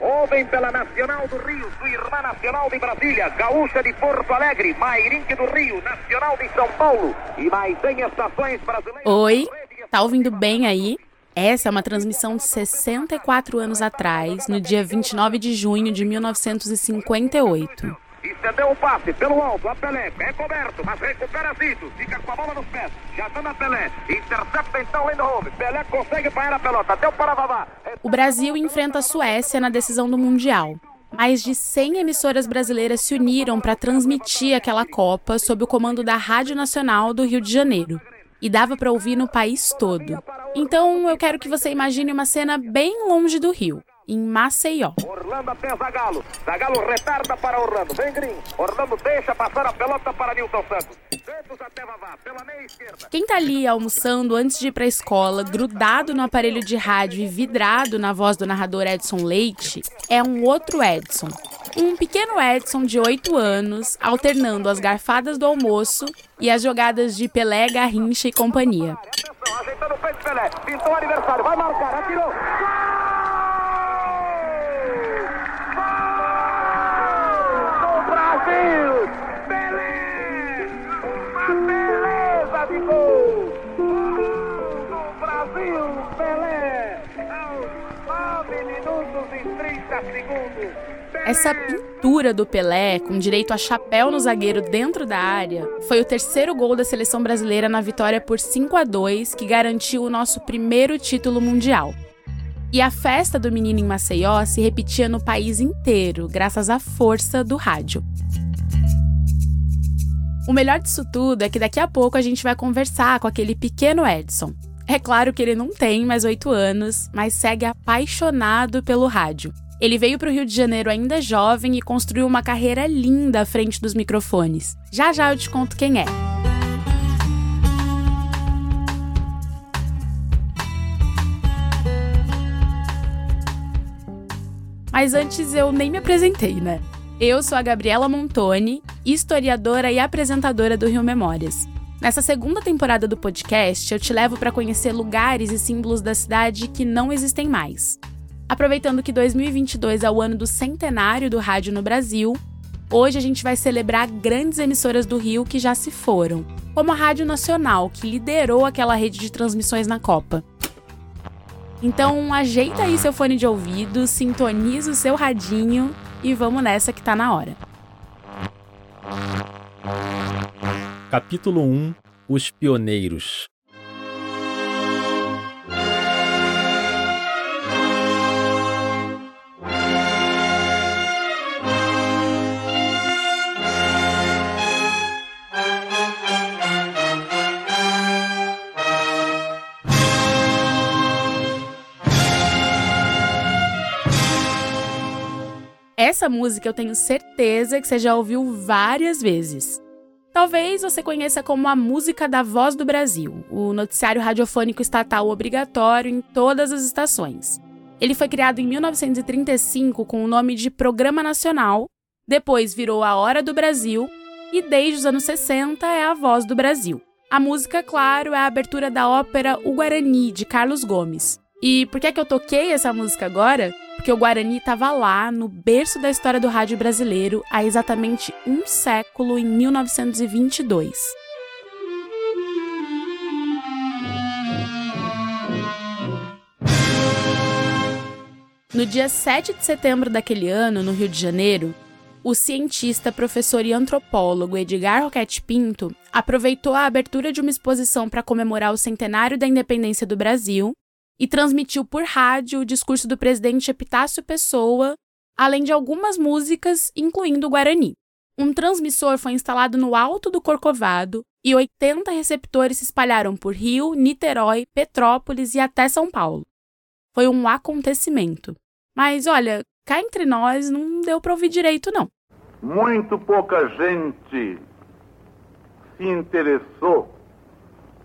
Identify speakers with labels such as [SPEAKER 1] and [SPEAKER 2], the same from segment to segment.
[SPEAKER 1] Ouvem pela Nacional do Rio, sua irmã Nacional de Brasília, Gaúcha de Porto Alegre, Mairinque do Rio, Nacional de São Paulo e mais 100 estações brasileiras.
[SPEAKER 2] Oi, tá ouvindo bem aí? Essa é uma transmissão de 64 anos atrás, no dia 29 de junho de 1958.
[SPEAKER 1] Estendeu o passe pelo alto, a Pelé, é coberto, mas recupera Zito, fica com a bola nos pés, já anda a Pelé, intercepta então Lindholm, Pelé consegue parar a pelota, deu para Vavá.
[SPEAKER 2] O Brasil enfrenta a Suécia na decisão do Mundial. Mais de 100 emissoras brasileiras se uniram para transmitir aquela Copa sob o comando da Rádio Nacional do Rio de Janeiro. E dava para ouvir no país todo. Então eu quero que você imagine uma cena bem longe do Rio em Maceió.
[SPEAKER 1] Orlando até Zagalo. Zagalo retarda para Orlando. Vem Green. Orlando deixa passar a pelota para Nilton Santos. Santos até Vavá, pela meia esquerda.
[SPEAKER 2] Quem tá ali almoçando antes de ir pra escola, grudado no aparelho de rádio e vidrado na voz do narrador Edson Leite, é um outro Edson. Um pequeno Edson de 8 anos, alternando as garfadas do almoço e as jogadas de Pelé, Garrincha e companhia.
[SPEAKER 1] Atenção, ajeitando o peito Pelé. Pintou o aniversário, vai marcar, atirou.
[SPEAKER 2] Essa pintura do Pelé, com direito a chapéu no zagueiro dentro da área, foi o terceiro gol da seleção brasileira na vitória por 5 a 2 que garantiu o nosso primeiro título mundial. E a festa do menino em Maceió se repetia no país inteiro, graças à força do rádio. O melhor disso tudo é que daqui a pouco a gente vai conversar com aquele pequeno Edson. É claro que ele não tem mais oito anos, mas segue apaixonado pelo rádio. Ele veio para o Rio de Janeiro ainda jovem e construiu uma carreira linda à frente dos microfones. Já já eu te conto quem é. Mas antes eu nem me apresentei, né? Eu sou a Gabriela Montoni, historiadora e apresentadora do Rio Memórias. Nessa segunda temporada do podcast, eu te levo para conhecer lugares e símbolos da cidade que não existem mais. Aproveitando que 2022 é o ano do centenário do rádio no Brasil, hoje a gente vai celebrar grandes emissoras do Rio que já se foram, como a Rádio Nacional, que liderou aquela rede de transmissões na Copa. Então, ajeita aí seu fone de ouvido, sintoniza o seu radinho e vamos nessa que tá na hora.
[SPEAKER 3] Capítulo 1 Os Pioneiros
[SPEAKER 2] Essa música eu tenho certeza que você já ouviu várias vezes. Talvez você conheça como a música da Voz do Brasil, o noticiário radiofônico estatal obrigatório em todas as estações. Ele foi criado em 1935 com o nome de Programa Nacional, depois virou A Hora do Brasil e desde os anos 60 é a Voz do Brasil. A música, claro, é a abertura da ópera O Guarani, de Carlos Gomes. E por que, é que eu toquei essa música agora? Porque o Guarani estava lá, no berço da história do rádio brasileiro, há exatamente um século, em 1922. No dia 7 de setembro daquele ano, no Rio de Janeiro, o cientista, professor e antropólogo Edgar Roquette Pinto aproveitou a abertura de uma exposição para comemorar o centenário da independência do Brasil e transmitiu por rádio o discurso do presidente Epitácio Pessoa, além de algumas músicas, incluindo o Guarani. Um transmissor foi instalado no alto do Corcovado e 80 receptores se espalharam por Rio, Niterói, Petrópolis e até São Paulo. Foi um acontecimento. Mas olha, cá entre nós não deu para ouvir direito não.
[SPEAKER 4] Muito pouca gente se interessou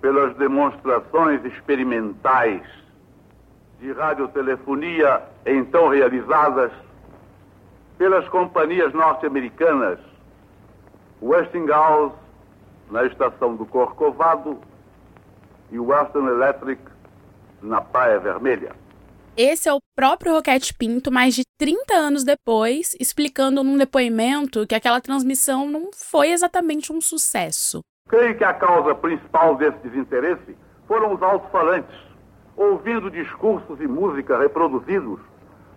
[SPEAKER 4] pelas demonstrações experimentais de radiotelefonia então realizadas pelas companhias norte-americanas Westinghouse na estação do Corcovado e Western Electric na Praia Vermelha.
[SPEAKER 2] Esse é o próprio Roquete Pinto, mais de 30 anos depois, explicando num depoimento que aquela transmissão não foi exatamente um sucesso.
[SPEAKER 4] Creio que a causa principal desse desinteresse foram os alto-falantes, ouvindo discursos e música reproduzidos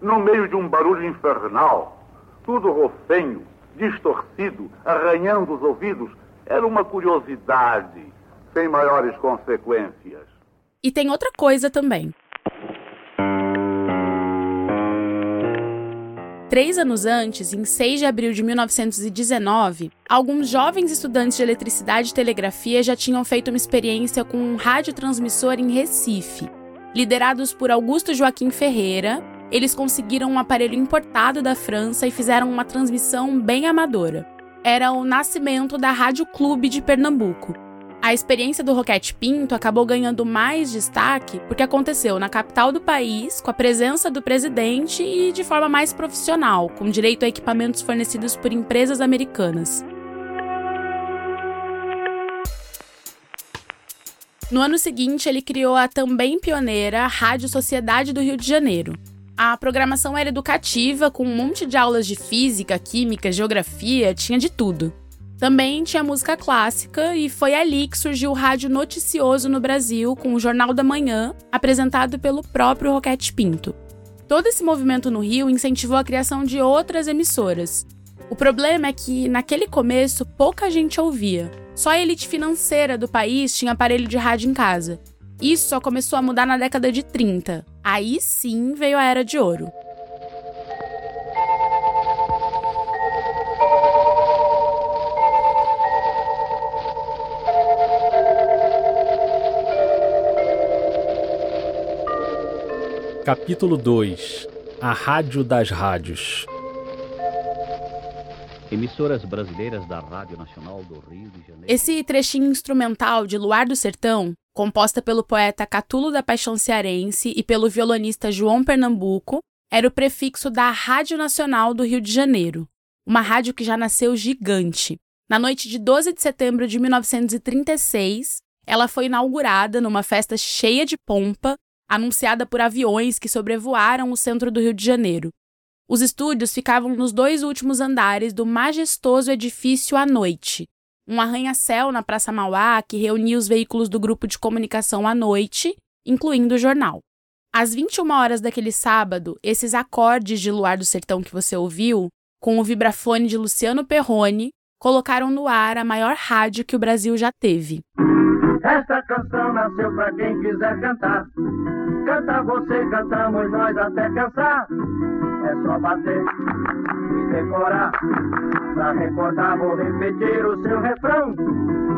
[SPEAKER 4] no meio de um barulho infernal, tudo rofenho, distorcido, arranhando os ouvidos. Era uma curiosidade, sem maiores consequências.
[SPEAKER 2] E tem outra coisa também. Três anos antes, em 6 de abril de 1919, alguns jovens estudantes de eletricidade e telegrafia já tinham feito uma experiência com um radiotransmissor em Recife. Liderados por Augusto Joaquim Ferreira, eles conseguiram um aparelho importado da França e fizeram uma transmissão bem amadora. Era o nascimento da Rádio Clube de Pernambuco, a experiência do Roquete Pinto acabou ganhando mais destaque porque aconteceu na capital do país, com a presença do presidente e de forma mais profissional, com direito a equipamentos fornecidos por empresas americanas. No ano seguinte, ele criou a também pioneira Rádio Sociedade do Rio de Janeiro. A programação era educativa, com um monte de aulas de física, química, geografia, tinha de tudo. Também tinha música clássica e foi ali que surgiu o rádio noticioso no Brasil, com o Jornal da Manhã, apresentado pelo próprio Roquete Pinto. Todo esse movimento no Rio incentivou a criação de outras emissoras. O problema é que, naquele começo, pouca gente ouvia. Só a elite financeira do país tinha aparelho de rádio em casa. Isso só começou a mudar na década de 30. Aí sim veio a Era de Ouro.
[SPEAKER 3] Capítulo 2 A Rádio das Rádios
[SPEAKER 5] Emissoras brasileiras da Rádio Nacional do Rio de Janeiro.
[SPEAKER 2] Esse trechinho instrumental de Luar do Sertão, composta pelo poeta Catulo da Paixão Cearense e pelo violonista João Pernambuco, era o prefixo da Rádio Nacional do Rio de Janeiro, uma rádio que já nasceu gigante. Na noite de 12 de setembro de 1936, ela foi inaugurada numa festa cheia de pompa anunciada por aviões que sobrevoaram o centro do Rio de Janeiro. Os estúdios ficavam nos dois últimos andares do majestoso edifício à noite, um arranha-céu na Praça Mauá que reunia os veículos do grupo de comunicação à noite, incluindo o jornal. Às 21 horas daquele sábado, esses acordes de Luar do Sertão que você ouviu, com o vibrafone de Luciano Perrone, colocaram no ar a maior rádio que o Brasil já teve.
[SPEAKER 6] Esta canção nasceu pra quem quiser cantar. Canta você, cantamos nós até cansar. É só bater e decorar. Pra recordar, vou repetir o seu refrão.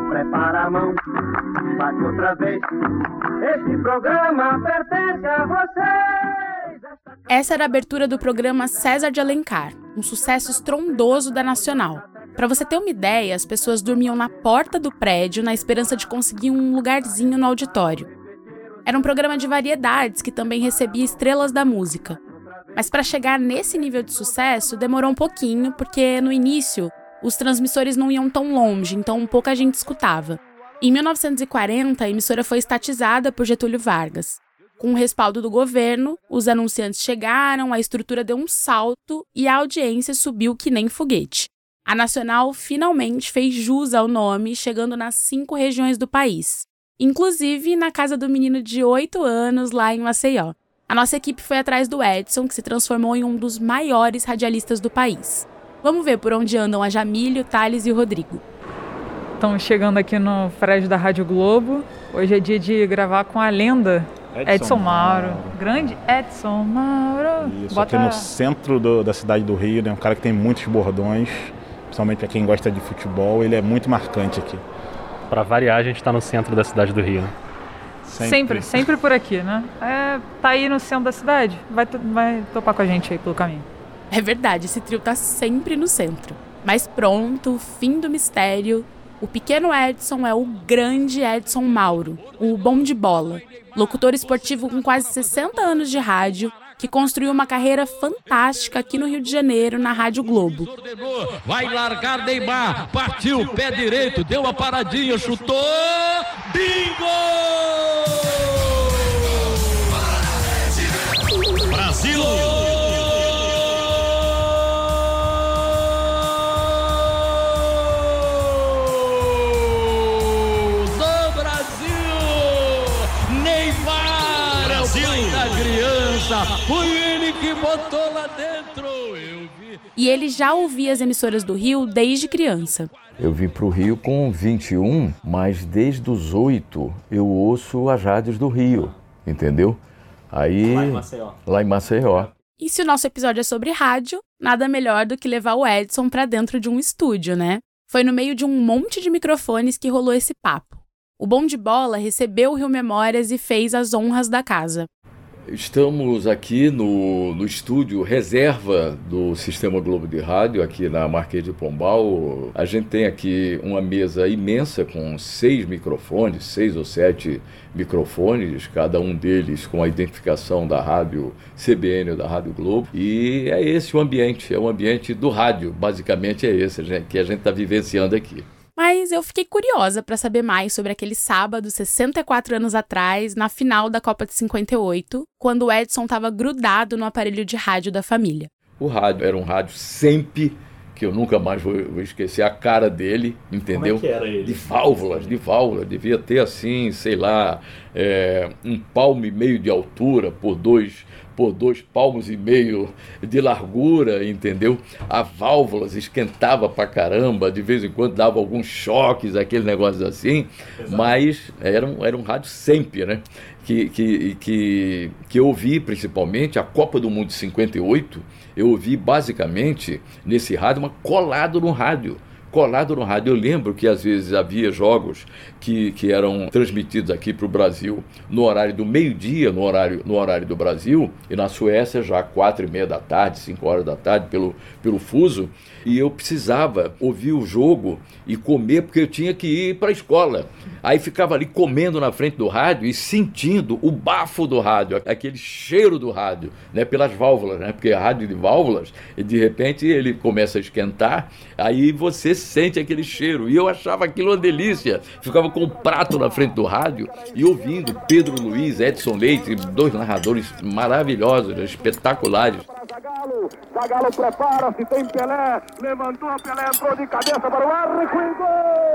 [SPEAKER 6] Prepara a mão, bate outra vez. Este programa pertence a vocês.
[SPEAKER 2] Essa era a abertura do programa César de Alencar, um sucesso estrondoso da Nacional. Para você ter uma ideia, as pessoas dormiam na porta do prédio na esperança de conseguir um lugarzinho no auditório. Era um programa de variedades que também recebia estrelas da música. Mas para chegar nesse nível de sucesso demorou um pouquinho, porque no início os transmissores não iam tão longe, então pouca gente escutava. Em 1940, a emissora foi estatizada por Getúlio Vargas. Com o respaldo do governo, os anunciantes chegaram, a estrutura deu um salto e a audiência subiu que nem foguete. A Nacional finalmente fez jus ao nome, chegando nas cinco regiões do país, inclusive na casa do menino de 8 anos lá em Maceió. A nossa equipe foi atrás do Edson, que se transformou em um dos maiores radialistas do país. Vamos ver por onde andam a Jamílio, Thales e o Rodrigo.
[SPEAKER 7] Estamos chegando aqui no prédio da Rádio Globo. Hoje é dia de gravar com a lenda Edson, Edson Mauro. Mauro. Grande Edson Mauro.
[SPEAKER 8] Isso, Bota... aqui no centro do, da cidade do Rio, né? Um cara que tem muitos bordões principalmente para quem gosta de futebol, ele é muito marcante aqui.
[SPEAKER 3] Para variar, a gente está no centro da cidade do Rio.
[SPEAKER 7] Sempre. sempre, sempre por aqui, né? É, tá aí no centro da cidade, vai, vai topar com a gente aí pelo caminho.
[SPEAKER 2] É verdade, esse trio tá sempre no centro. Mas pronto, fim do mistério. O pequeno Edson é o grande Edson Mauro, o bom de bola. Locutor esportivo com quase 60 anos de rádio, que construiu uma carreira fantástica aqui no Rio de Janeiro, na Rádio Globo.
[SPEAKER 9] Vai largar Neymar, partiu, pé direito, deu uma paradinha, chutou, bingo! Foi ele que botou lá dentro. Eu vi.
[SPEAKER 2] E ele já ouvia as emissoras do Rio desde criança.
[SPEAKER 10] Eu vim para o Rio com 21, mas desde os 8 eu ouço as rádios do Rio, entendeu? Aí.
[SPEAKER 3] Lá em Maceió.
[SPEAKER 10] Lá em Maceió.
[SPEAKER 2] E se o nosso episódio é sobre rádio, nada melhor do que levar o Edson para dentro de um estúdio, né? Foi no meio de um monte de microfones que rolou esse papo. O Bom de Bola recebeu o Rio Memórias e fez as honras da casa.
[SPEAKER 10] Estamos aqui no, no estúdio reserva do Sistema Globo de Rádio, aqui na Marquês de Pombal. A gente tem aqui uma mesa imensa com seis microfones, seis ou sete microfones, cada um deles com a identificação da rádio CBN ou da Rádio Globo. E é esse o ambiente, é o ambiente do rádio, basicamente é esse que a gente está vivenciando aqui.
[SPEAKER 2] Mas eu fiquei curiosa para saber mais sobre aquele sábado, 64 anos atrás, na final da Copa de 58, quando o Edson estava grudado no aparelho de rádio da família.
[SPEAKER 10] O rádio era um rádio sempre que eu nunca mais vou, vou, esquecer a cara dele, entendeu?
[SPEAKER 3] Como é que era ele?
[SPEAKER 10] De válvulas, de válvulas. Devia ter assim, sei lá, é, um palmo e meio de altura por dois por dois palmos e meio de largura, entendeu? A válvulas esquentava pra caramba, de vez em quando dava alguns choques, aquele negócio assim, Exato. mas era um, era um rádio sempre, né? Que, que, que, que eu ouvi principalmente a Copa do Mundo de 58, eu ouvi basicamente nesse rádio, mas colado no rádio colado no rádio. Eu lembro que às vezes havia jogos que, que eram transmitidos aqui para o Brasil no horário do meio-dia, no horário, no horário do Brasil, e na Suécia já quatro e meia da tarde, cinco horas da tarde, pelo, pelo fuso, e eu precisava ouvir o jogo e comer, porque eu tinha que ir para a escola. Aí ficava ali comendo na frente do rádio e sentindo o bafo do rádio, aquele cheiro do rádio, né, pelas válvulas, né, porque rádio de válvulas, e de repente ele começa a esquentar, aí você sente aquele cheiro. E eu achava aquilo uma delícia. Ficava com um prato na frente do rádio e ouvindo Pedro Luiz, Edson Leite, dois narradores maravilhosos, espetaculares.
[SPEAKER 1] Zagalo, Zagalo prepara-se, tem Pelé, levantou a Pelé, entrou de cabeça para o arco e gol!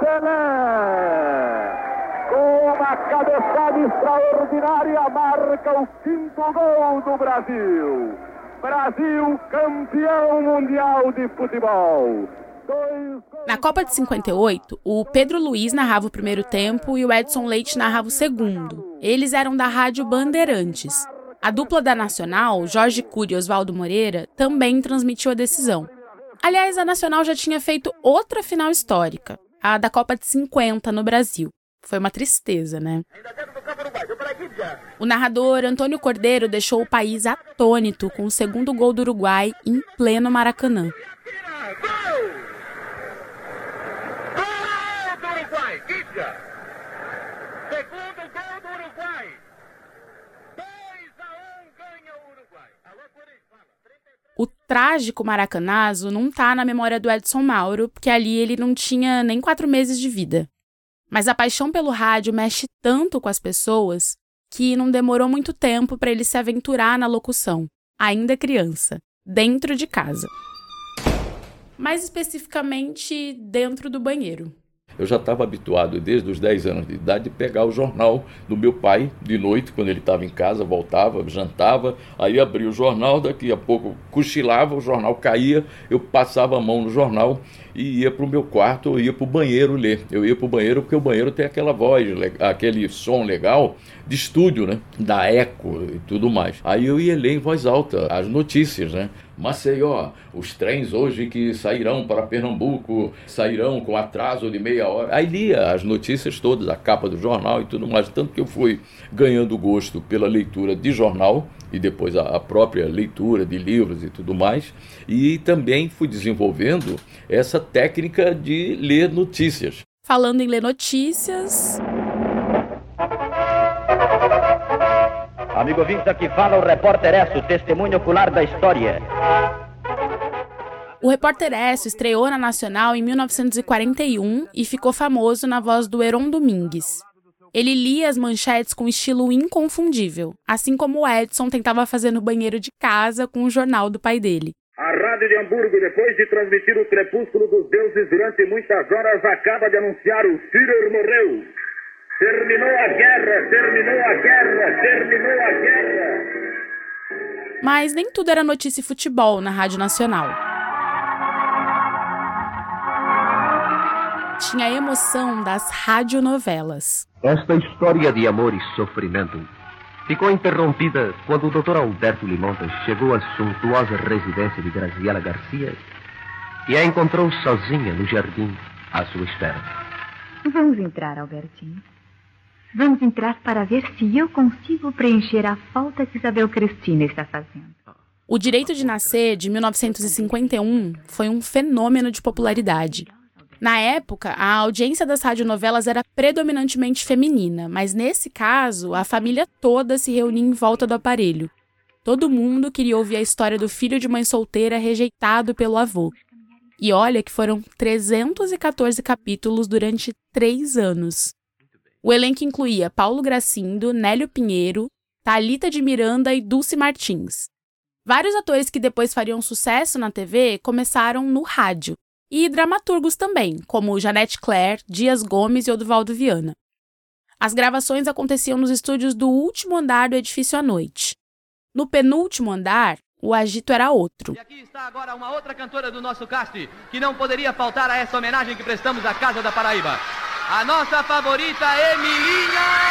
[SPEAKER 1] Pelé, com uma cabeçada extraordinária, marca o quinto gol do Brasil. Brasil campeão mundial de futebol.
[SPEAKER 2] Na Copa de 58, o Pedro Luiz narrava o primeiro tempo e o Edson Leite narrava o segundo. Eles eram da Rádio Bandeirantes. A dupla da Nacional, Jorge Cury e Oswaldo Moreira, também transmitiu a decisão. Aliás, a Nacional já tinha feito outra final histórica, a da Copa de 50 no Brasil. Foi uma tristeza, né? O narrador Antônio Cordeiro deixou o país atônito com o segundo gol do Uruguai em pleno Maracanã. O trágico maracanazo não tá na memória do Edson Mauro, porque ali ele não tinha nem quatro meses de vida. Mas a paixão pelo rádio mexe tanto com as pessoas que não demorou muito tempo para ele se aventurar na locução, ainda criança, dentro de casa. Mais especificamente, dentro do banheiro.
[SPEAKER 10] Eu já estava habituado, desde os 10 anos de idade, de pegar o jornal do meu pai de noite, quando ele estava em casa, voltava, jantava, aí abria o jornal, daqui a pouco cochilava, o jornal caía, eu passava a mão no jornal e ia para o meu quarto ou ia para o banheiro ler. Eu ia para o banheiro porque o banheiro tem aquela voz, aquele som legal de estúdio, né? Da eco e tudo mais. Aí eu ia ler em voz alta as notícias, né? Maceió, os trens hoje que sairão para Pernambuco sairão com atraso de meia hora. Aí lia as notícias todas, a capa do jornal e tudo mais. Tanto que eu fui ganhando gosto pela leitura de jornal e depois a, própria leitura de livros e tudo mais. E também fui desenvolvendo essa técnica de ler notícias.
[SPEAKER 2] Falando em ler notícias.
[SPEAKER 11] Amigo ouvinte, aqui fala o repórter Esso, testemunho ocular da história.
[SPEAKER 2] O repórter Esso estreou na Nacional em 1941 e ficou famoso na voz do Heron Domingues. Ele lia as manchetes com estilo inconfundível, assim como o Edson tentava fazer no banheiro de casa com o jornal do pai dele.
[SPEAKER 1] A Rádio rádio de Hamburgo, depois de transmitir o crepúsculo dos deuses durante muitas horas, acaba de anunciar o Führer morreu. Terminou a guerra, terminou a guerra, terminou a guerra.
[SPEAKER 2] Mas nem tudo era notícia e futebol na Rádio Nacional. Tinha a emoção das radionovelas.
[SPEAKER 12] Esta história de amor e sofrimento ficou interrompida quando o Dr. Alberto Limontas chegou à suntuosa residência de Graziela Garcia e a encontrou sozinha no jardim à sua espera.
[SPEAKER 13] Vamos entrar, Albertinho. Vamos entrar para ver se eu consigo preencher a falta que Isabel Cristina está fazendo.
[SPEAKER 2] O Direito de Nascer, de 1951, foi um fenômeno de popularidade. Na época, a audiência das radionovelas era predominantemente feminina, mas nesse caso, a família toda se reunia em volta do aparelho. Todo mundo queria ouvir a história do filho de mãe solteira rejeitado pelo avô. E olha que foram 314 capítulos durante três anos. O elenco incluía Paulo Gracindo, Nélio Pinheiro, Talita de Miranda e Dulce Martins. Vários atores que depois fariam sucesso na TV começaram no rádio, e dramaturgos também, como Janete Claire, Dias Gomes e Oduvaldo Viana. As gravações aconteciam nos estúdios do último andar do edifício à noite. No penúltimo andar, o agito era outro.
[SPEAKER 14] E aqui está agora uma outra cantora do nosso cast, que não poderia faltar a essa homenagem que prestamos à Casa da Paraíba a nossa favorita Emilinha.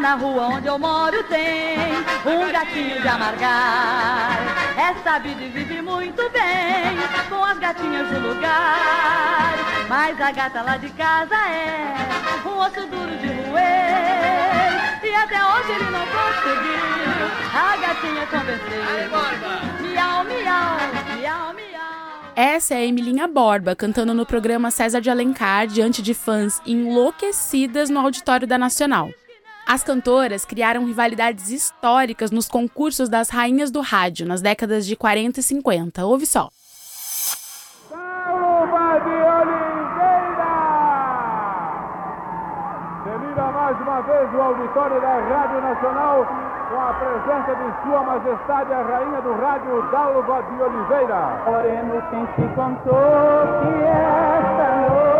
[SPEAKER 15] Na rua onde eu moro tem um gatinho de amargar. É sabido e vive muito bem com as gatinhas do lugar. Mas a gata lá de casa é um osso duro de roer. E até hoje ele não conseguiu a gatinha convencer. Miau, miau, miau, miau.
[SPEAKER 2] Essa é a Emilinha Borba cantando no programa César de Alencar diante de fãs enlouquecidas no auditório da Nacional. As cantoras criaram rivalidades históricas nos concursos das rainhas do rádio nas décadas de 40 e 50. Ouve só.
[SPEAKER 16] Salva de Oliveira! Delira mais uma vez o auditório da Rádio Nacional com a presença de Sua Majestade a Rainha do Rádio, Dalva de Oliveira.
[SPEAKER 17] Oremos quem te contou que esta noite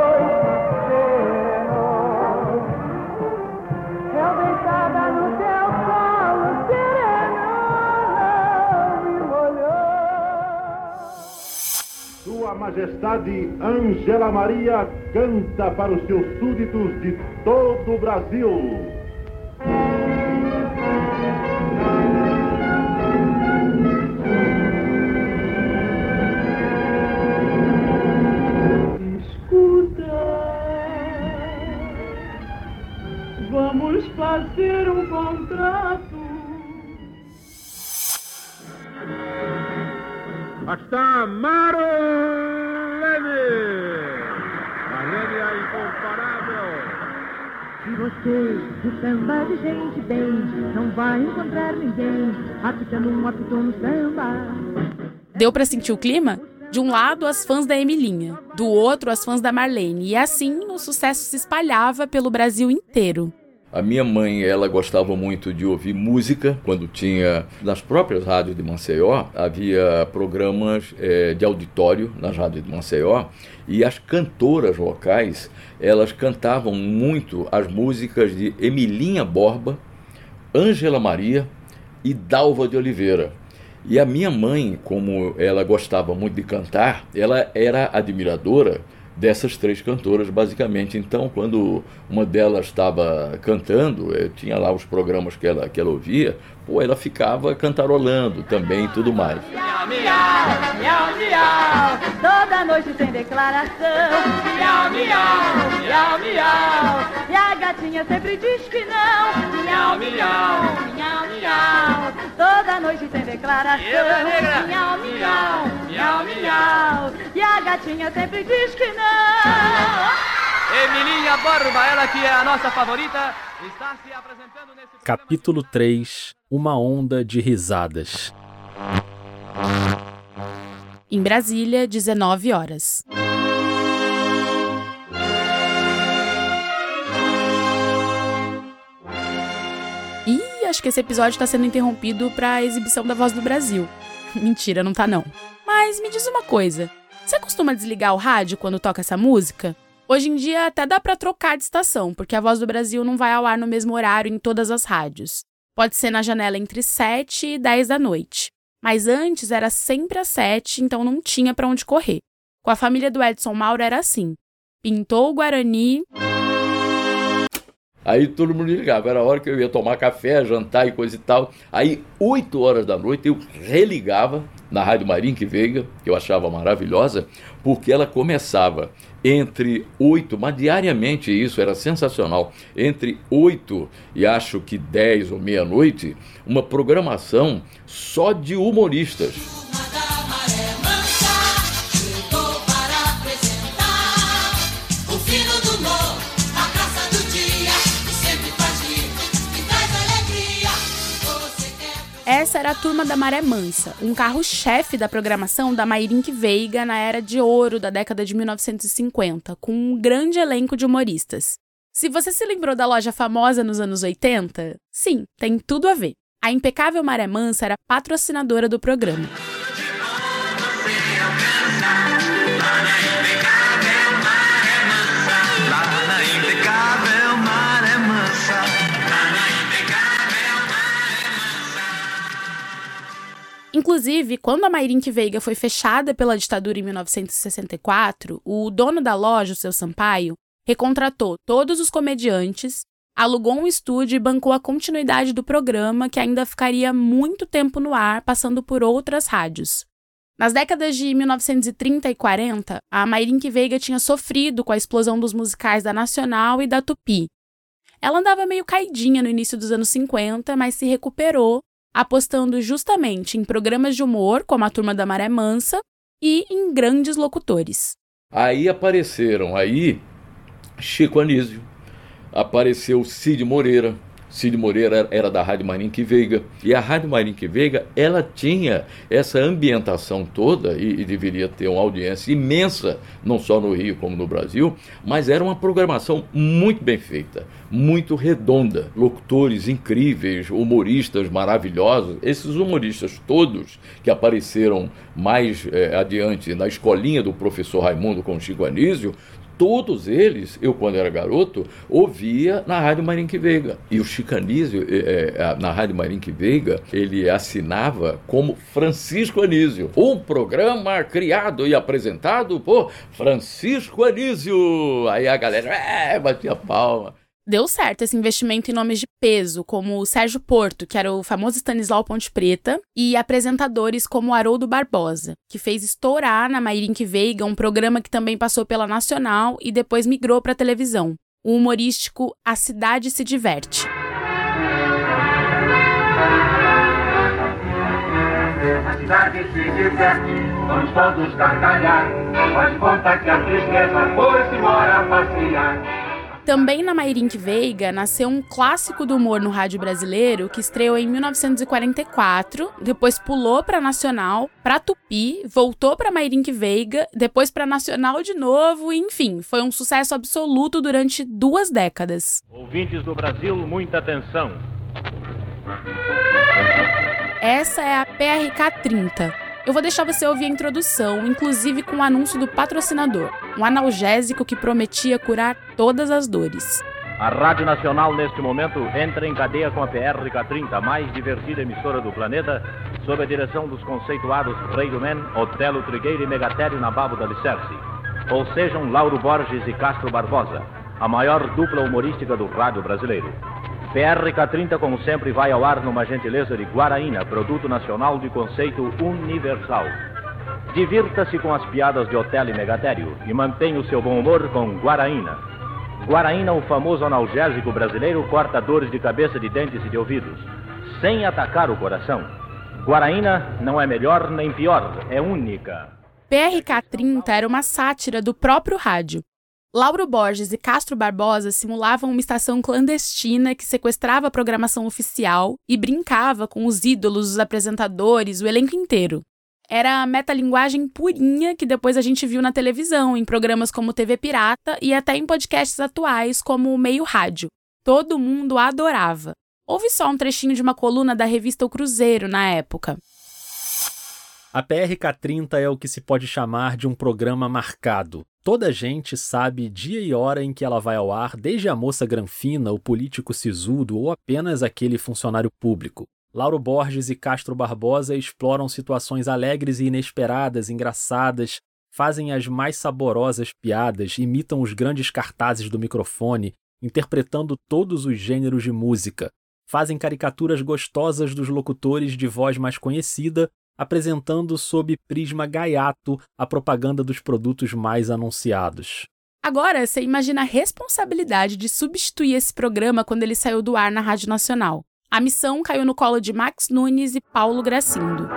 [SPEAKER 4] Sua Majestade Angela Maria canta para os seus súditos de todo o Brasil.
[SPEAKER 17] Vamos fazer um contrato.
[SPEAKER 16] Está Marlene! Marlene a incomparável!
[SPEAKER 17] Se você de samba de gente bem, não vai encontrar ninguém apitando um apito no samba.
[SPEAKER 2] Deu para sentir o clima? De um lado, as fãs da Emilinha, do outro, as fãs da Marlene, e assim o sucesso se espalhava pelo Brasil inteiro.
[SPEAKER 10] A minha mãe, ela gostava muito de ouvir música. Quando tinha, nas próprias rádios de Maceió, havia programas é, de auditório nas rádios de Maceió. E as cantoras locais, elas cantavam muito as músicas de Emilinha Borba, Ângela Maria e Dalva de Oliveira. E a minha mãe, como ela gostava muito de cantar, ela era admiradora dessas três cantoras, basicamente. Então, quando uma delas estava cantando, eu tinha lá os programas que ela, que ela ouvia, pô, ela ficava cantarolando também e tudo mais.
[SPEAKER 15] Miau, miau, miau, toda noite tem declaração. Miau, miau, miau, miau, e a gatinha sempre diz que não. Miau, miau, miau, miau, toda noite tem declaração. Miau, miau, miau, miau, e a gatinha sempre diz que não.
[SPEAKER 14] Emilinha Borba, ela que é a nossa favorita, está se apresentando nesse
[SPEAKER 3] Capítulo 3 Uma onda de risadas.
[SPEAKER 2] Em Brasília, 19 horas. Acho que esse episódio está sendo interrompido para a exibição da Voz do Brasil. Mentira, não tá não. Mas me diz uma coisa. Você costuma desligar o rádio quando toca essa música? Hoje em dia até dá para trocar de estação, porque a Voz do Brasil não vai ao ar no mesmo horário em todas as rádios. Pode ser na janela entre 7 e 10 da noite. Mas antes era sempre às 7, então não tinha para onde correr. Com a família do Edson Mauro era assim. Pintou o Guarani.
[SPEAKER 10] Aí todo mundo ligava, era a hora que eu ia tomar café, jantar e coisa e tal. Aí, 8 horas da noite, eu religava na Rádio Marinque Veiga, que eu achava maravilhosa, porque ela começava entre 8, mas diariamente isso era sensacional, entre 8 e acho que 10 ou meia-noite, uma programação só de humoristas.
[SPEAKER 2] Essa era a Turma da Maré Mansa, um carro-chefe da programação da Mairink Veiga na era de ouro da década de 1950, com um grande elenco de humoristas. Se você se lembrou da loja famosa nos anos 80, sim, tem tudo a ver. A impecável Maré Mansa era patrocinadora do programa. Inclusive, quando a Mairink Veiga foi fechada pela ditadura em 1964, o dono da loja, o seu Sampaio, recontratou todos os comediantes, alugou um estúdio e bancou a continuidade do programa, que ainda ficaria muito tempo no ar, passando por outras rádios. Nas décadas de 1930 e 40, a Mairink Veiga tinha sofrido com a explosão dos musicais da Nacional e da Tupi. Ela andava meio caidinha no início dos anos 50, mas se recuperou apostando justamente em programas de humor, como a Turma da Maré Mansa, e em grandes locutores.
[SPEAKER 10] Aí apareceram aí Chico Anísio, apareceu Cid Moreira, Cid Moreira era da Rádio Marinque Veiga. E a Rádio Marinque Veiga, ela tinha essa ambientação toda e, e, deveria ter uma audiência imensa, não só no Rio como no Brasil, mas era uma programação muito bem feita, muito redonda. Locutores incríveis, humoristas maravilhosos. Esses humoristas todos que apareceram mais é, adiante na escolinha do professor Raimundo com Chico Anísio, todos eles, eu quando era garoto, ouvia na Rádio Marinque Veiga. E o Chicanísio, é, é, na Rádio Marinque Veiga, ele assinava como Francisco Anísio. Um programa criado e apresentado por Francisco Anísio. Aí a galera é, batia palma
[SPEAKER 2] deu certo esse investimento em nomes de peso, como o Sérgio Porto, que era o famoso Stanislau Ponte Preta, e apresentadores como Haroldo Barbosa, que fez estourar na Mairink Veiga um programa que também passou pela Nacional e depois migrou para televisão, o humorístico A Cidade se Diverte. A cidade se diverte, vamos todos gargalhar, faz conta que a tristeza foi-se passear. Também na Mairink Veiga nasceu um clássico do humor no rádio brasileiro que estreou em 1944, depois pulou para Nacional, para Tupi, voltou para Mairink Veiga, depois para Nacional de novo, e, enfim, foi um sucesso absoluto durante duas décadas.
[SPEAKER 18] Ouvintes do Brasil, muita atenção.
[SPEAKER 2] Essa é a PRK 30 eu vou deixar você ouvir a introdução, inclusive com o anúncio do patrocinador, um analgésico que prometia curar todas as dores.
[SPEAKER 18] A Rádio Nacional, neste momento, entra em cadeia com a PRK-30, a mais divertida emissora do planeta, sob a direção dos conceituados Rei do Men, Otelo Trigueiro e Megatério Nababo da Alicerce. Ou sejam Lauro Borges e Castro Barbosa, a maior dupla humorística do rádio brasileiro. PRK30, como sempre, vai ao ar numa gentileza de Guaraína, produto nacional de conceito universal. Divirta-se com as piadas de Hotel e Megatério e mantenha o seu bom humor com Guaraína. Guaraína, o famoso analgésico brasileiro, corta dores de cabeça, de dentes e de ouvidos, sem atacar o coração. Guaraína não é melhor nem pior, é única.
[SPEAKER 2] PRK30 era uma sátira do próprio rádio. Lauro Borges e Castro Barbosa simulavam uma estação clandestina que sequestrava a programação oficial e brincava com os ídolos, os apresentadores, o elenco inteiro. Era a metalinguagem purinha que depois a gente viu na televisão, em programas como TV Pirata e até em podcasts atuais como o Meio Rádio. Todo mundo adorava. Ouve só um trechinho de uma coluna da revista O Cruzeiro na época.
[SPEAKER 3] A PRK-30 é o que se pode chamar de um programa marcado. Toda gente sabe dia e hora em que ela vai ao ar, desde a moça granfina, o político sisudo ou apenas aquele funcionário público. Lauro Borges e Castro Barbosa exploram situações alegres e inesperadas, engraçadas, fazem as mais saborosas piadas, imitam os grandes cartazes do microfone, interpretando todos os gêneros de música, fazem caricaturas gostosas dos locutores de voz mais conhecida apresentando sob prisma gaiato a propaganda dos produtos mais anunciados.
[SPEAKER 2] Agora, você imagina a responsabilidade de substituir esse programa quando ele saiu do ar na Rádio Nacional. A missão caiu no colo de Max Nunes e Paulo Gracindo.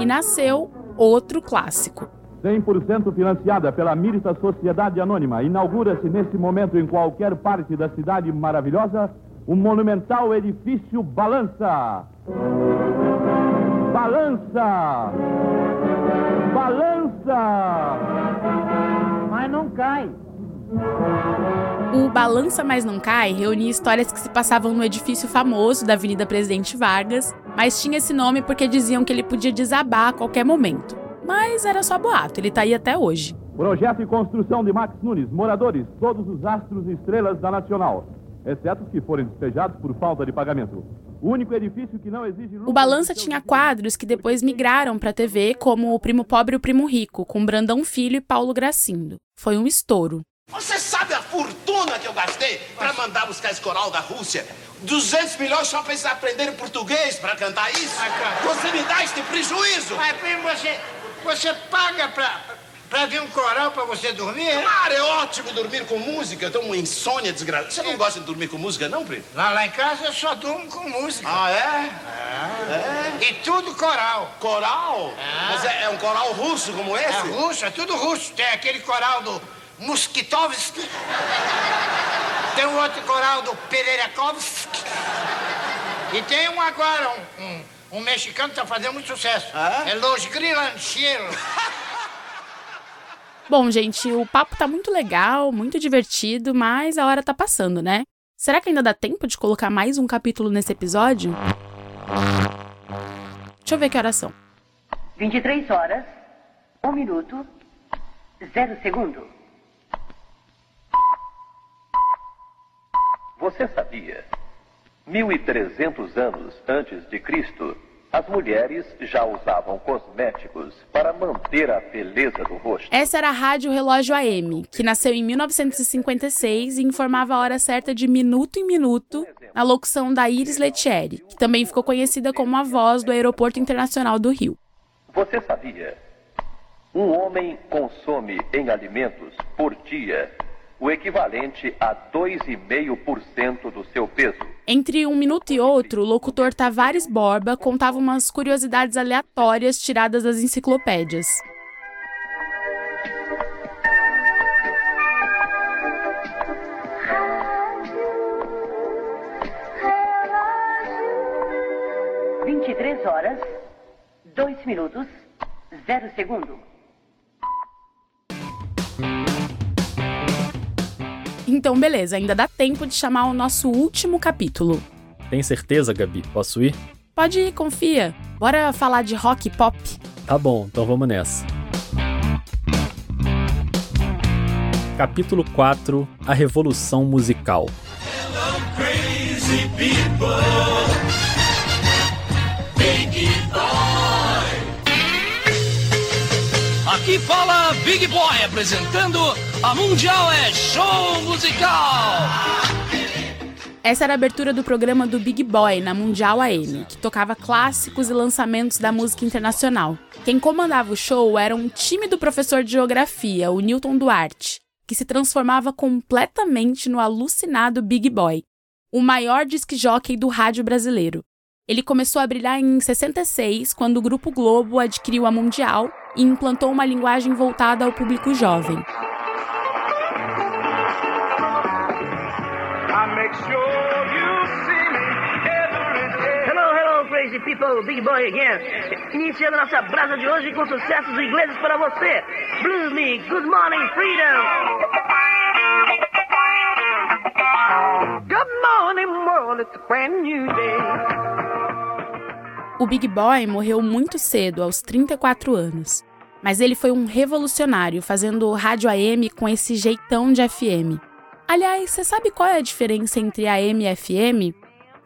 [SPEAKER 2] E nasceu outro clássico.
[SPEAKER 16] 100% financiada pela Mirta Sociedade Anônima, inaugura-se nesse momento em qualquer parte da cidade maravilhosa o monumental edifício Balança. Balança! Balança!
[SPEAKER 6] Mas não cai.
[SPEAKER 2] O Balança Mas Não Cai reunia histórias que se passavam no edifício famoso da Avenida Presidente Vargas, mas tinha esse nome porque diziam que ele podia desabar a qualquer momento. Mas era só boato, ele tá aí até hoje.
[SPEAKER 16] Projeto e construção de Max Nunes, moradores, todos os astros e estrelas da Nacional exceto os que forem despejados por falta de pagamento. O único edifício que não exige.
[SPEAKER 2] O Balança tinha quadros que depois migraram para a TV, como O Primo Pobre e o Primo Rico, com Brandão Filho e Paulo Gracindo. Foi um estouro.
[SPEAKER 19] Você sabe a fortuna que eu gastei para mandar buscar esse coral da Rússia? 200 milhões só para eles aprenderem português para cantar isso? Você me dá este prejuízo?
[SPEAKER 6] Mas, primo, você, você paga para Pra ver um coral pra você dormir?
[SPEAKER 19] Claro, é ótimo dormir com música. Eu tenho uma insônia desgraçada. Você não gosta de dormir com música, não, primo?
[SPEAKER 6] Lá, lá em casa eu só durmo com música.
[SPEAKER 19] Ah, é?
[SPEAKER 6] É. é. E tudo coral.
[SPEAKER 19] Coral? É. Mas é, é, um coral russo como esse?
[SPEAKER 6] É russo, é tudo russo. Tem aquele coral do Muskitovski. Tem um outro coral do Pereirakovski. E tem um agora, um, um, um mexicano que tá fazendo muito sucesso. Ah? É Los Grilancheiros.
[SPEAKER 2] Bom, gente, o papo tá muito legal, muito divertido, mas a hora tá passando, né? Será que ainda dá tempo de colocar mais um capítulo nesse episódio? Deixa eu ver que horas são.
[SPEAKER 20] 23 horas, 1 minuto, 0 segundo.
[SPEAKER 12] Você sabia? 1300 anos antes de Cristo, as mulheres já usavam cosméticos para manter a beleza do rosto.
[SPEAKER 2] Essa era a Rádio Relógio AM, que nasceu em 1956 e informava a hora certa de minuto em minuto, na locução da Iris Letieri, que também ficou conhecida como a voz do Aeroporto Internacional do Rio.
[SPEAKER 12] Você sabia? Um homem consome em alimentos por dia o equivalente a 2,5% do seu peso.
[SPEAKER 2] Entre um minuto e outro, o locutor Tavares Borba contava umas curiosidades aleatórias tiradas das enciclopédias.
[SPEAKER 20] Vinte e três horas, dois minutos, zero segundo.
[SPEAKER 2] Então, beleza, ainda dá tempo de chamar o nosso último capítulo.
[SPEAKER 3] Tem certeza, Gabi? Posso ir?
[SPEAKER 2] Pode ir, confia. Bora falar de rock e pop?
[SPEAKER 3] Tá bom, então vamos nessa. Capítulo 4 A Revolução Musical. Hello,
[SPEAKER 9] Aqui fala Big Boy apresentando a Mundial é Show Musical.
[SPEAKER 2] Essa era a abertura do programa do Big Boy na Mundial AM, que tocava clássicos e lançamentos da música internacional. Quem comandava o show era um tímido professor de geografia, o Newton Duarte, que se transformava completamente no alucinado Big Boy, o maior disc jockey do rádio brasileiro. Ele começou a brilhar em 66, quando o Grupo Globo adquiriu a Mundial e implantou uma linguagem voltada ao público jovem.
[SPEAKER 21] Hello, hello, crazy people, Big Boy again. Iniciando nossa brasa de hoje com sucessos ingleses para você. Blues Me, Good Morning Freedom.
[SPEAKER 2] O Big Boy morreu muito cedo, aos 34 anos. Mas ele foi um revolucionário, fazendo rádio AM com esse jeitão de FM. Aliás, você sabe qual é a diferença entre AM e FM?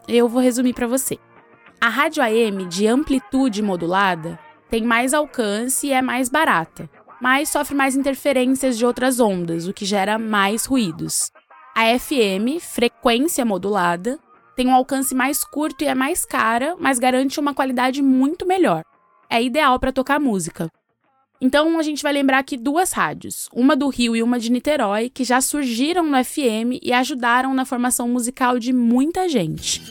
[SPEAKER 2] Eu vou resumir para você. A rádio AM de amplitude modulada tem mais alcance e é mais barata, mas sofre mais interferências de outras ondas, o que gera mais ruídos. A FM, frequência modulada, tem um alcance mais curto e é mais cara, mas garante uma qualidade muito melhor. É ideal para tocar música. Então a gente vai lembrar aqui duas rádios, uma do Rio e uma de Niterói, que já surgiram no FM e ajudaram na formação musical de muita gente.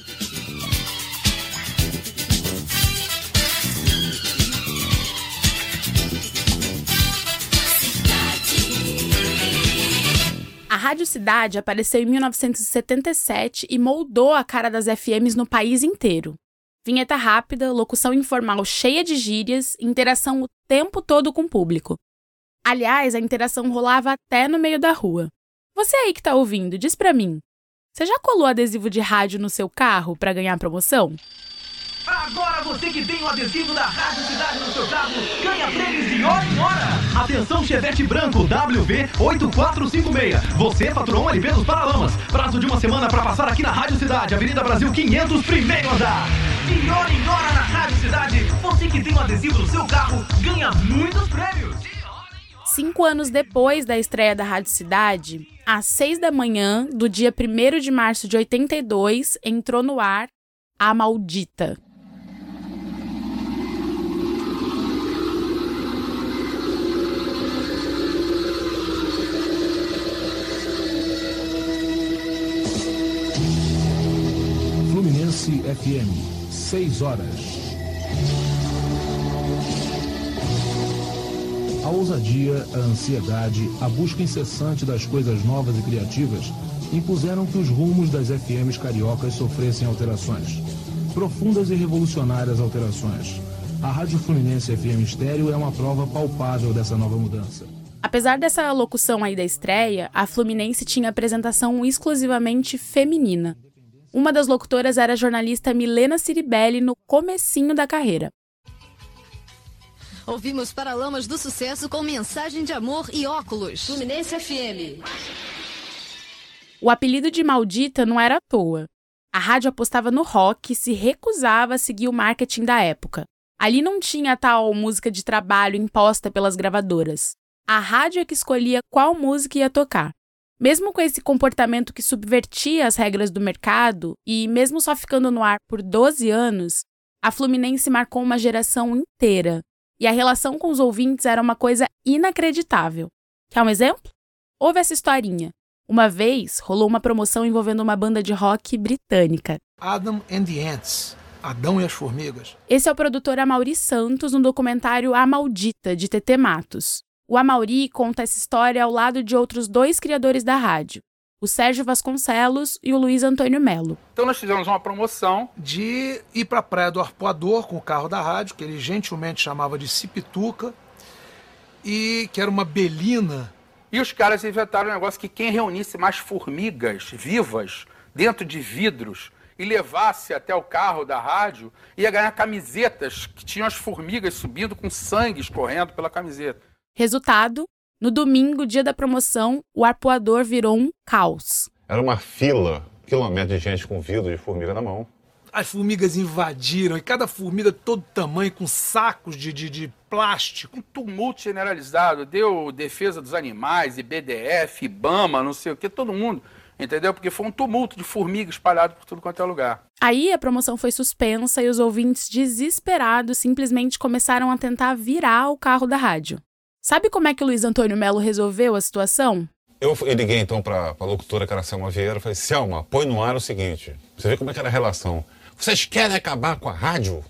[SPEAKER 2] A Rádio Cidade apareceu em 1977 e moldou a cara das FMs no país inteiro. Vinheta rápida, locução informal cheia de gírias, interação o tempo todo com o público. Aliás, a interação rolava até no meio da rua. Você aí que tá ouvindo, diz pra mim. Você já colou adesivo de rádio no seu carro para ganhar promoção?
[SPEAKER 9] Agora você que tem o adesivo da Rádio Cidade no seu carro, ganha prêmios de hora em hora. Atenção Chevette branco WV8456. Você faturou um LP dos Paralamas. Prazo de uma semana para passar aqui na Rádio Cidade, Avenida Brasil 500, primeiro andar. De hora em hora na Rádio Cidade, você que tem o adesivo no seu carro, ganha muitos prêmios.
[SPEAKER 2] Cinco anos depois da estreia da Rádio Cidade, às seis da manhã do dia 1 de março de 82, entrou no ar A Maldita.
[SPEAKER 22] Fluminense FM, 6 horas. A ousadia, a ansiedade, a busca incessante das coisas novas e criativas impuseram que os rumos das FMs cariocas sofressem alterações. Profundas e revolucionárias alterações. A Rádio Fluminense FM Estéreo é uma prova palpável dessa nova mudança.
[SPEAKER 2] Apesar dessa locução aí da estreia, a Fluminense tinha apresentação exclusivamente feminina. Uma das locutoras era a jornalista Milena Ciribelli no comecinho da carreira.
[SPEAKER 23] Ouvimos Paralamas do Sucesso com mensagem de amor e óculos. Fluminense FM.
[SPEAKER 2] O apelido de Maldita não era à toa. A rádio apostava no rock e se recusava a seguir o marketing da época. Ali não tinha tal música de trabalho imposta pelas gravadoras. A rádio é que escolhia qual música ia tocar. Mesmo com esse comportamento que subvertia as regras do mercado, e mesmo só ficando no ar por 12 anos, a Fluminense marcou uma geração inteira. E a relação com os ouvintes era uma coisa inacreditável. Quer um exemplo? Houve essa historinha. Uma vez rolou uma promoção envolvendo uma banda de rock britânica.
[SPEAKER 24] Adam and the Ants. Adão e as Formigas.
[SPEAKER 2] Esse é o produtor Amaury Santos no documentário A Maldita, de TT Matos. O Amauri conta essa história ao lado de outros dois criadores da rádio, o Sérgio Vasconcelos e o Luiz Antônio Melo.
[SPEAKER 24] Então nós fizemos uma promoção de ir para a Praia do Arpoador com o carro da rádio, que ele gentilmente chamava de Cipituca, e que era uma belina. E os caras inventaram um negócio que quem reunisse mais formigas vivas dentro de vidros e levasse até o carro da rádio ia ganhar camisetas que tinham as formigas subindo com sangue escorrendo pela camiseta.
[SPEAKER 2] Resultado: no domingo, dia da promoção, o arpoador virou um caos.
[SPEAKER 25] Era uma fila, quilômetro de gente com vidro de formiga na mão.
[SPEAKER 24] As formigas invadiram, e cada formiga todo tamanho, com sacos de, de, de plástico. Um tumulto generalizado. Deu defesa dos animais, IBDF, IBAMA, não sei o que, todo mundo. Entendeu? Porque foi um tumulto de formiga espalhado por tudo quanto é lugar.
[SPEAKER 2] Aí a promoção foi suspensa e os ouvintes, desesperados, simplesmente começaram a tentar virar o carro da rádio. Sabe como é que o Luiz Antônio Melo resolveu a situação?
[SPEAKER 25] Eu liguei então para a locutora, que era Selma Vieira, falei: Selma, põe no ar o seguinte. Você vê como é que era a relação. Vocês querem acabar com a rádio?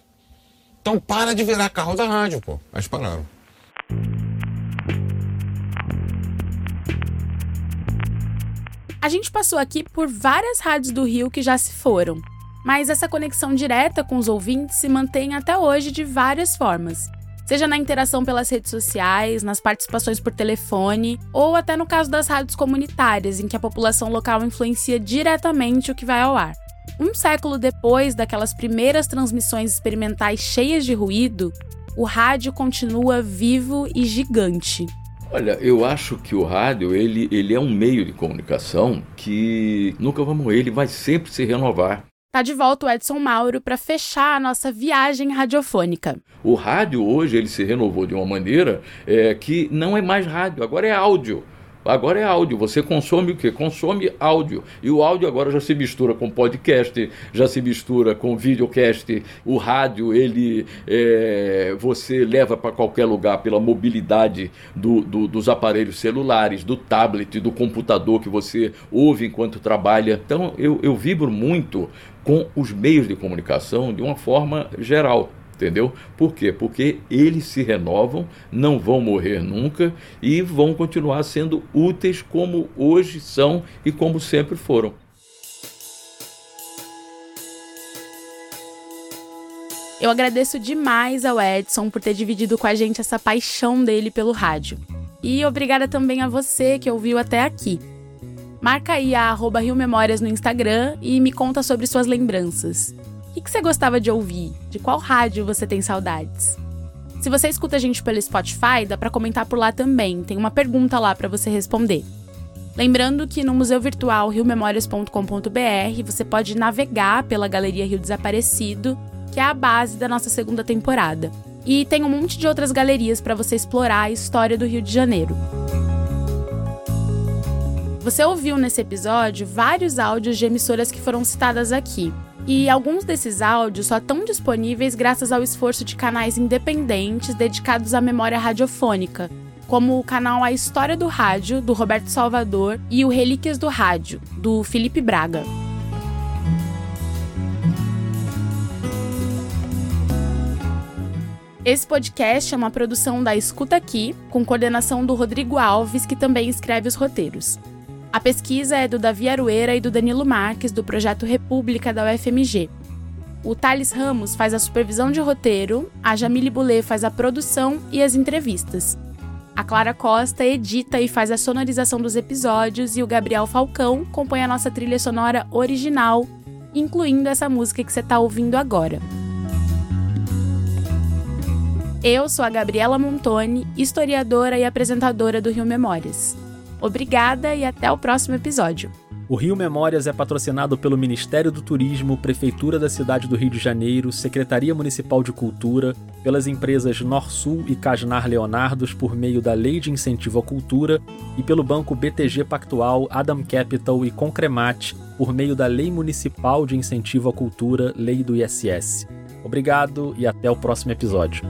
[SPEAKER 25] Então para de virar carro da rádio, pô. Mas pararam.
[SPEAKER 2] A gente passou aqui por várias rádios do Rio que já se foram, mas essa conexão direta com os ouvintes se mantém até hoje de várias formas. Seja na interação pelas redes sociais, nas participações por telefone, ou até no caso das rádios comunitárias, em que a população local influencia diretamente o que vai ao ar. Um século depois daquelas primeiras transmissões experimentais cheias de ruído, o rádio continua vivo e gigante.
[SPEAKER 10] Olha, eu acho que o rádio ele, ele é um meio de comunicação que nunca morrer, ele vai sempre se renovar.
[SPEAKER 2] Tá de volta o Edson Mauro para fechar a nossa viagem radiofônica.
[SPEAKER 10] O rádio hoje ele se renovou de uma maneira é, que não é mais rádio, agora é áudio. Agora é áudio, você consome o que? Consome áudio. E o áudio agora já se mistura com podcast, já se mistura com videocast. O rádio, ele é, você leva para qualquer lugar pela mobilidade do, do, dos aparelhos celulares, do tablet, do computador que você ouve enquanto trabalha. Então eu, eu vibro muito com os meios de comunicação de uma forma geral entendeu? Por quê? Porque eles se renovam, não vão morrer nunca e vão continuar sendo úteis como hoje são e como sempre foram.
[SPEAKER 2] Eu agradeço demais ao Edson por ter dividido com a gente essa paixão dele pelo rádio. E obrigada também a você que ouviu até aqui. Marca aí a arroba Rio Memórias no Instagram e me conta sobre suas lembranças. O que, você gostava de ouvir? De qual rádio você tem saudades? Se você escuta a gente pelo Spotify, dá para comentar por lá também. Tem uma pergunta lá para você responder. Lembrando que no Museu Virtual riomemórias.com.br você pode navegar pela Galeria Rio Desaparecido, que é a base da nossa segunda temporada. E tem um monte de outras galerias para você explorar a história do Rio de Janeiro. Você ouviu nesse episódio vários áudios de emissoras que foram citadas aqui. E alguns desses áudios só estão disponíveis graças ao esforço de canais independentes dedicados à memória radiofônica, como o canal A História do Rádio, do Roberto Salvador, e o Relíquias do Rádio, do Felipe Braga. Esse podcast é uma produção da Escuta Aqui, com coordenação do Rodrigo Alves, que também escreve os roteiros. A pesquisa é do Davi Arueira e do Danilo Marques, do Projeto República da UFMG. O Thales Ramos faz a supervisão de roteiro, a Jamile Boulet faz a produção e as entrevistas. A Clara Costa edita e faz a sonorização dos episódios e o Gabriel Falcão compõe a nossa trilha sonora original, incluindo essa música que você está ouvindo agora. Eu sou a Gabriela Montoni, historiadora e apresentadora do Rio Memórias. Obrigada e até o próximo episódio.
[SPEAKER 3] O Rio Memórias é patrocinado pelo Ministério do Turismo, Prefeitura da cidade do Rio de Janeiro, Secretaria Municipal de Cultura, pelas empresas Norsul e Casnar Leonardos por meio da Lei de Incentivo à Cultura e pelo Banco BTG Pactual, Adam Capital e Concremat por meio da Lei Municipal de Incentivo à Cultura, Lei do ISS. Obrigado e até o próximo episódio.